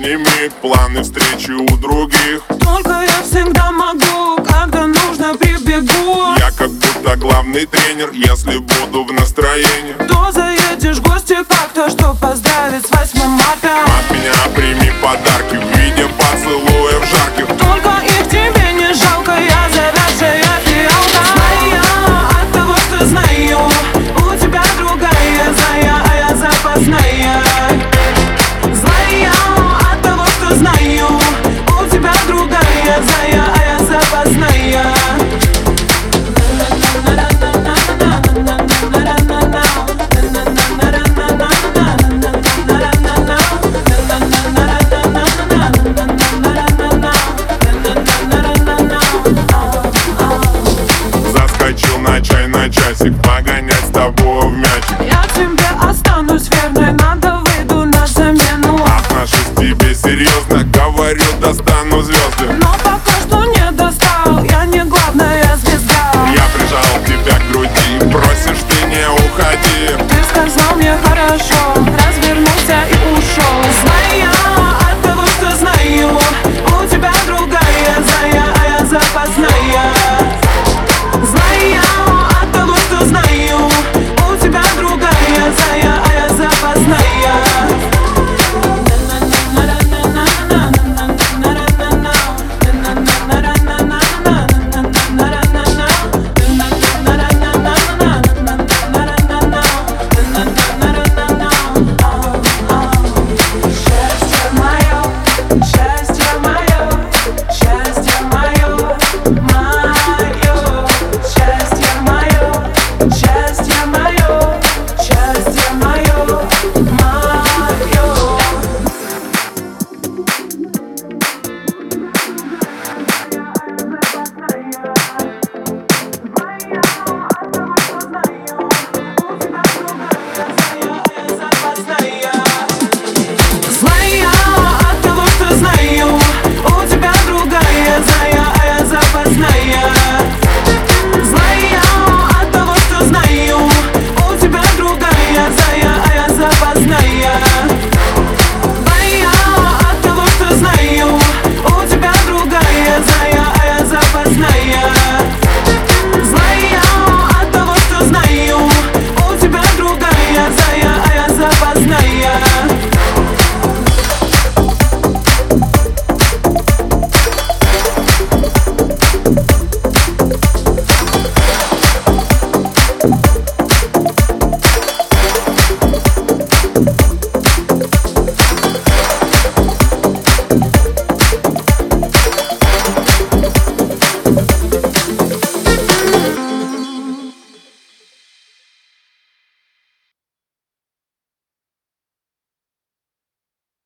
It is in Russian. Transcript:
отними планы встречи у других. Только я всегда могу, когда нужно прибегу. Я как будто главный тренер, если буду в настроении. То заедешь в гости как-то, что поздравить с 8 марта. От меня прими подарки на часик погонять с тобой.